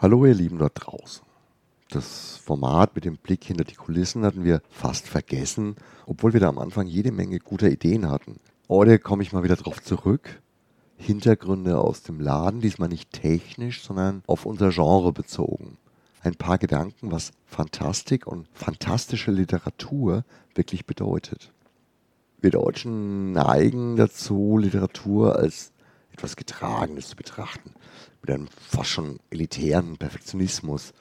Hallo ihr Lieben dort draußen. Das Format mit dem Blick hinter die Kulissen hatten wir fast vergessen, obwohl wir da am Anfang jede Menge guter Ideen hatten. Heute komme ich mal wieder drauf zurück. Hintergründe aus dem Laden, diesmal nicht technisch, sondern auf unser Genre bezogen. Ein paar Gedanken, was Fantastik und fantastische Literatur wirklich bedeutet. Wir Deutschen neigen dazu, Literatur als etwas Getragenes zu betrachten mit einem fast schon elitären Perfektionismus.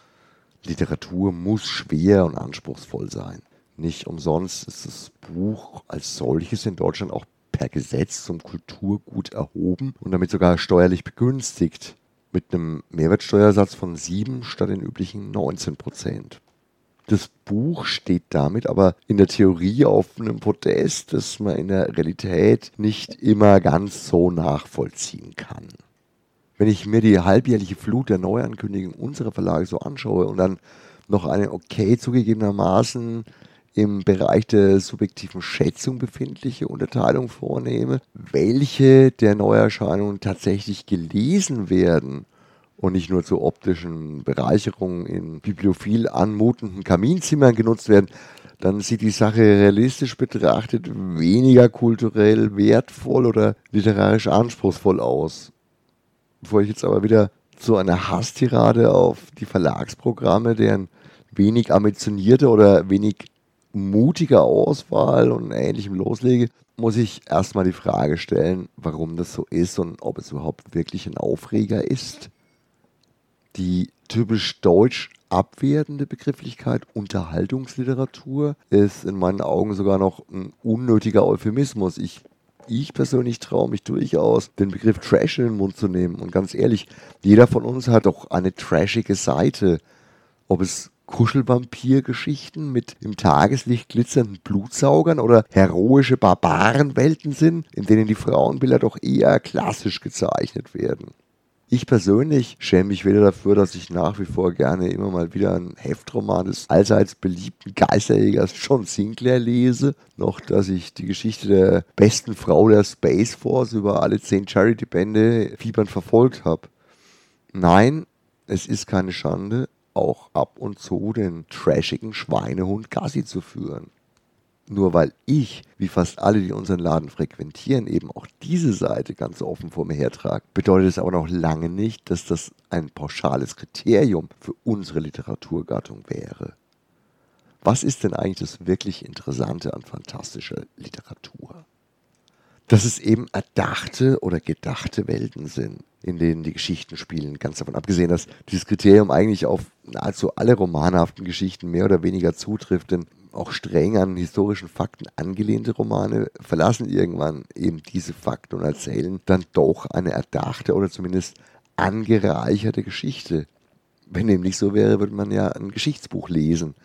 Literatur muss schwer und anspruchsvoll sein. Nicht umsonst ist das Buch als solches in Deutschland auch per Gesetz zum Kulturgut erhoben und damit sogar steuerlich begünstigt, mit einem Mehrwertsteuersatz von 7 statt den üblichen 19 Prozent. Das Buch steht damit aber in der Theorie auf einem Podest, das man in der Realität nicht immer ganz so nachvollziehen kann. Wenn ich mir die halbjährliche Flut der Neuankündigungen unserer Verlage so anschaue und dann noch eine okay zugegebenermaßen im Bereich der subjektiven Schätzung befindliche Unterteilung vornehme, welche der Neuerscheinungen tatsächlich gelesen werden und nicht nur zur optischen Bereicherung in bibliophil anmutenden Kaminzimmern genutzt werden, dann sieht die Sache realistisch betrachtet weniger kulturell wertvoll oder literarisch anspruchsvoll aus. Bevor ich jetzt aber wieder so eine Hasstirade auf die Verlagsprogramme, deren wenig ambitionierte oder wenig mutige Auswahl und ähnlichem loslege, muss ich erstmal die Frage stellen, warum das so ist und ob es überhaupt wirklich ein Aufreger ist. Die typisch deutsch abwertende Begrifflichkeit Unterhaltungsliteratur ist in meinen Augen sogar noch ein unnötiger Euphemismus. Ich ich persönlich traue mich durchaus, den Begriff Trash in den Mund zu nehmen. Und ganz ehrlich, jeder von uns hat doch eine trashige Seite. Ob es Kuschelvampir-Geschichten mit im Tageslicht glitzernden Blutsaugern oder heroische Barbarenwelten sind, in denen die Frauenbilder doch eher klassisch gezeichnet werden. Ich persönlich schäme mich weder dafür, dass ich nach wie vor gerne immer mal wieder einen Heftroman des allseits beliebten Geisterjägers John Sinclair lese, noch dass ich die Geschichte der besten Frau der Space Force über alle zehn Charity-Bände fiebern verfolgt habe. Nein, es ist keine Schande, auch ab und zu den trashigen Schweinehund Gassi zu führen. Nur weil ich, wie fast alle, die unseren Laden frequentieren, eben auch diese Seite ganz offen vor mir hertrage, bedeutet es aber noch lange nicht, dass das ein pauschales Kriterium für unsere Literaturgattung wäre. Was ist denn eigentlich das wirklich Interessante an fantastischer Literatur? Dass es eben erdachte oder gedachte Welten sind, in denen die Geschichten spielen. Ganz davon abgesehen, dass dieses Kriterium eigentlich auf nahezu alle romanhaften Geschichten mehr oder weniger zutrifft, denn auch streng an historischen Fakten angelehnte Romane verlassen irgendwann eben diese Fakten und erzählen dann doch eine erdachte oder zumindest angereicherte Geschichte. Wenn dem nicht so wäre, würde man ja ein Geschichtsbuch lesen.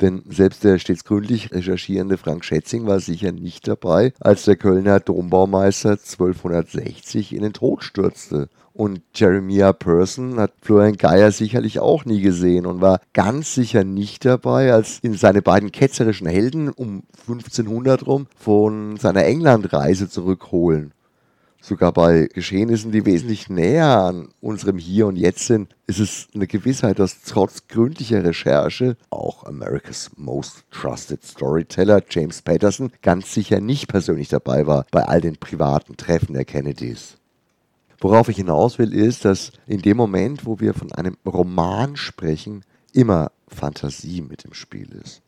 Denn selbst der stets gründlich recherchierende Frank Schätzing war sicher nicht dabei, als der Kölner Dombaumeister 1260 in den Tod stürzte und Jeremiah Person hat Florian Geier sicherlich auch nie gesehen und war ganz sicher nicht dabei, als ihn seine beiden ketzerischen Helden um 1500 rum von seiner Englandreise zurückholen. Sogar bei Geschehnissen, die wesentlich näher an unserem Hier und Jetzt sind, ist es eine Gewissheit, dass trotz gründlicher Recherche auch America's Most Trusted Storyteller James Patterson ganz sicher nicht persönlich dabei war bei all den privaten Treffen der Kennedys. Worauf ich hinaus will, ist, dass in dem Moment, wo wir von einem Roman sprechen, immer Fantasie mit im Spiel ist.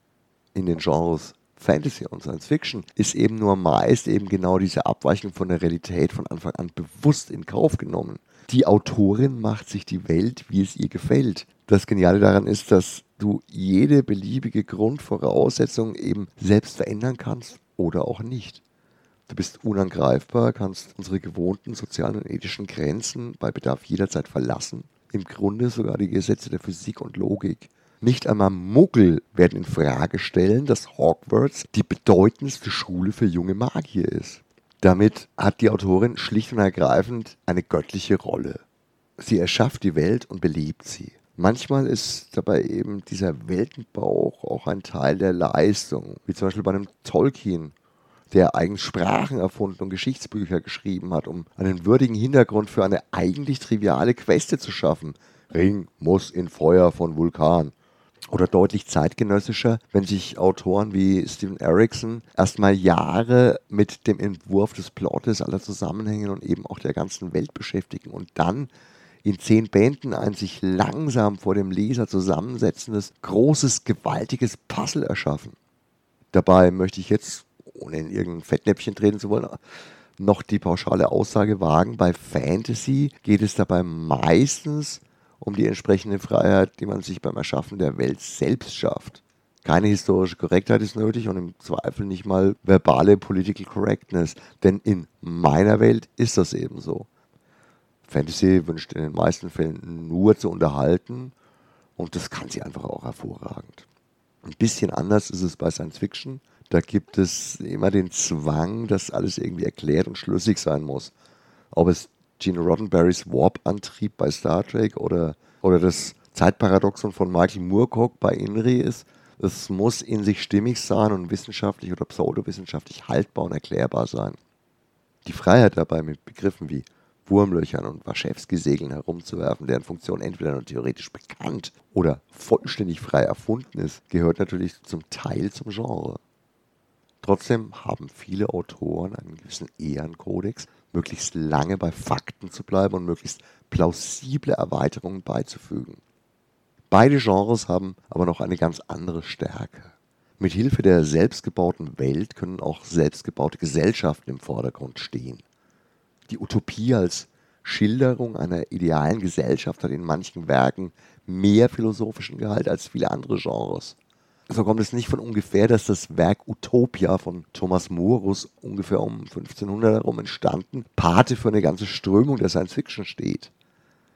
In den Genres Fantasy und Science Fiction ist eben nur meist eben genau diese Abweichung von der Realität von Anfang an bewusst in Kauf genommen. Die Autorin macht sich die Welt, wie es ihr gefällt. Das Geniale daran ist, dass du jede beliebige Grundvoraussetzung eben selbst verändern kannst oder auch nicht. Du bist unangreifbar, kannst unsere gewohnten sozialen und ethischen Grenzen bei Bedarf jederzeit verlassen. Im Grunde sogar die Gesetze der Physik und Logik. Nicht einmal Muggel werden in Frage stellen, dass Hogwarts die bedeutendste Schule für junge Magier ist. Damit hat die Autorin schlicht und ergreifend eine göttliche Rolle. Sie erschafft die Welt und belebt sie. Manchmal ist dabei eben dieser Weltenbauch auch ein Teil der Leistung, wie zum Beispiel bei einem Tolkien der eigens Sprachen erfunden und Geschichtsbücher geschrieben hat, um einen würdigen Hintergrund für eine eigentlich triviale Queste zu schaffen. Ring muss in Feuer von Vulkan. Oder deutlich zeitgenössischer, wenn sich Autoren wie Steven Erickson erstmal Jahre mit dem Entwurf des Plottes, aller Zusammenhänge und eben auch der ganzen Welt beschäftigen und dann in zehn Bänden ein sich langsam vor dem Leser zusammensetzendes, großes, gewaltiges Puzzle erschaffen. Dabei möchte ich jetzt, ohne in irgendein Fettnäpfchen treten zu wollen, noch die pauschale Aussage wagen, bei Fantasy geht es dabei meistens um die entsprechende Freiheit, die man sich beim Erschaffen der Welt selbst schafft. Keine historische Korrektheit ist nötig und im Zweifel nicht mal verbale Political Correctness, denn in meiner Welt ist das eben so. Fantasy wünscht in den meisten Fällen nur zu unterhalten und das kann sie einfach auch hervorragend. Ein bisschen anders ist es bei Science Fiction. Da gibt es immer den Zwang, dass alles irgendwie erklärt und schlüssig sein muss. Ob es Gene Roddenberrys Warp-Antrieb bei Star Trek oder, oder das Zeitparadoxon von Michael Moorcock bei Inri ist, es muss in sich stimmig sein und wissenschaftlich oder pseudowissenschaftlich haltbar und erklärbar sein. Die Freiheit dabei mit Begriffen wie Wurmlöchern und Waschewski-Segeln herumzuwerfen, deren Funktion entweder nur theoretisch bekannt oder vollständig frei erfunden ist, gehört natürlich zum Teil zum Genre. Trotzdem haben viele Autoren einen gewissen Ehrenkodex, möglichst lange bei Fakten zu bleiben und möglichst plausible Erweiterungen beizufügen. Beide Genres haben aber noch eine ganz andere Stärke. Mit Hilfe der selbstgebauten Welt können auch selbstgebaute Gesellschaften im Vordergrund stehen. Die Utopie als Schilderung einer idealen Gesellschaft hat in manchen Werken mehr philosophischen Gehalt als viele andere Genres. So kommt es nicht von ungefähr, dass das Werk Utopia von Thomas Morus ungefähr um 1500 herum entstanden, Pate für eine ganze Strömung der Science Fiction steht.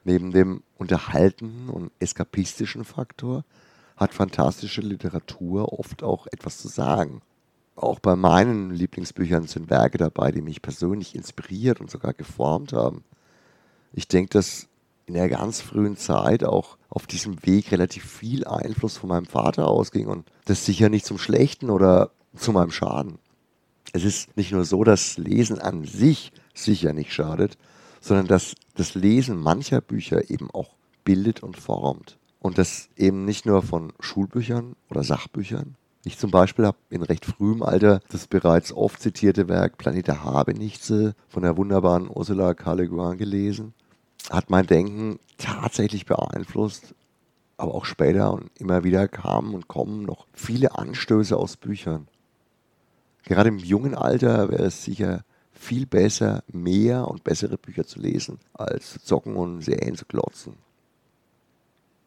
Neben dem unterhaltenden und eskapistischen Faktor hat fantastische Literatur oft auch etwas zu sagen auch bei meinen Lieblingsbüchern sind Werke dabei, die mich persönlich inspiriert und sogar geformt haben. Ich denke, dass in der ganz frühen Zeit auch auf diesem Weg relativ viel Einfluss von meinem Vater ausging und das sicher nicht zum Schlechten oder zu meinem Schaden. Es ist nicht nur so, dass Lesen an sich sicher nicht schadet, sondern dass das Lesen mancher Bücher eben auch bildet und formt. Und das eben nicht nur von Schulbüchern oder Sachbüchern, ich zum Beispiel habe in recht frühem Alter das bereits oft zitierte Werk Planet Habenichtse von der wunderbaren Ursula K. Guin gelesen. Hat mein Denken tatsächlich beeinflusst, aber auch später und immer wieder kamen und kommen noch viele Anstöße aus Büchern. Gerade im jungen Alter wäre es sicher viel besser, mehr und bessere Bücher zu lesen, als zu zocken und Serien zu klotzen.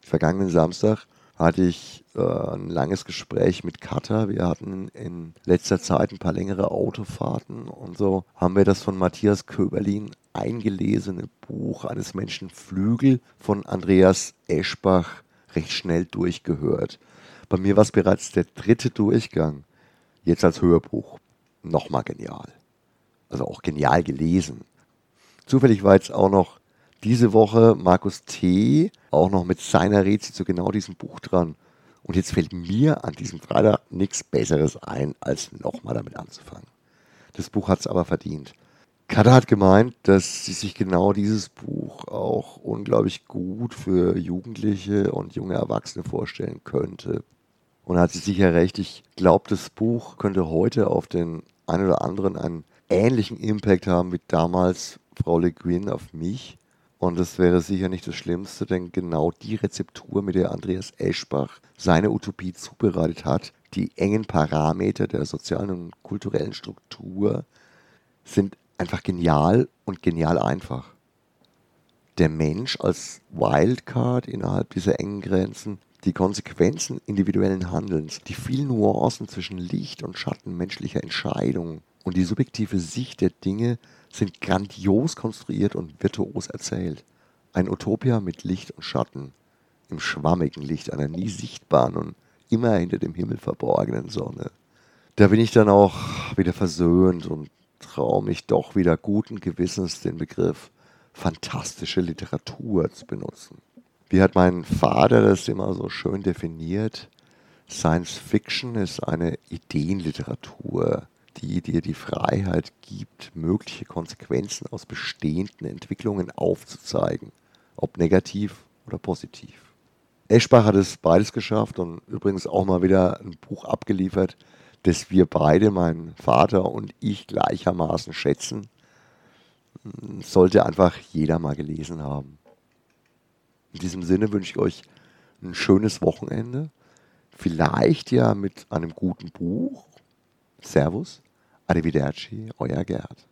Vergangenen Samstag hatte ich äh, ein langes Gespräch mit Katha. Wir hatten in letzter Zeit ein paar längere Autofahrten und so haben wir das von Matthias Köberlin eingelesene Buch eines Menschen Flügel von Andreas Eschbach recht schnell durchgehört. Bei mir war es bereits der dritte Durchgang. Jetzt als Hörbuch. Nochmal genial. Also auch genial gelesen. Zufällig war jetzt auch noch diese Woche Markus T. auch noch mit seiner Rezi zu genau diesem Buch dran. Und jetzt fällt mir an diesem Freitag nichts Besseres ein, als nochmal damit anzufangen. Das Buch hat es aber verdient. Kada hat gemeint, dass sie sich genau dieses Buch auch unglaublich gut für Jugendliche und junge Erwachsene vorstellen könnte. Und da hat sie sicher recht. Ich glaube, das Buch könnte heute auf den einen oder anderen einen ähnlichen Impact haben wie damals Frau Le Guin auf mich. Und das wäre sicher nicht das Schlimmste, denn genau die Rezeptur, mit der Andreas Eschbach seine Utopie zubereitet hat, die engen Parameter der sozialen und kulturellen Struktur, sind einfach genial und genial einfach. Der Mensch als Wildcard innerhalb dieser engen Grenzen, die Konsequenzen individuellen Handelns, die vielen Nuancen zwischen Licht und Schatten menschlicher Entscheidungen und die subjektive Sicht der Dinge sind grandios konstruiert und virtuos erzählt. Ein Utopia mit Licht und Schatten, im schwammigen Licht einer nie sichtbaren und immer hinter dem Himmel verborgenen Sonne. Da bin ich dann auch wieder versöhnt und traue mich doch wieder guten Gewissens den Begriff fantastische Literatur zu benutzen. Wie hat mein Vater das immer so schön definiert? Science Fiction ist eine Ideenliteratur, die dir die Freiheit gibt, mögliche Konsequenzen aus bestehenden Entwicklungen aufzuzeigen, ob negativ oder positiv. Eschbach hat es beides geschafft und übrigens auch mal wieder ein Buch abgeliefert, das wir beide, mein Vater und ich, gleichermaßen schätzen. Sollte einfach jeder mal gelesen haben. In diesem Sinne wünsche ich euch ein schönes Wochenende. Vielleicht ja mit einem guten Buch. Servus, Arrivederci, euer Gerd.